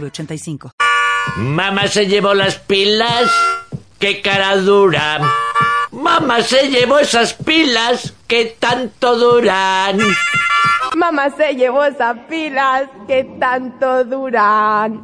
906985. Mamá se llevó las pilas. ¡Qué cara dura! Mamá se llevó esas pilas que tanto duran. Mamá se llevó esas pilas que tanto duran.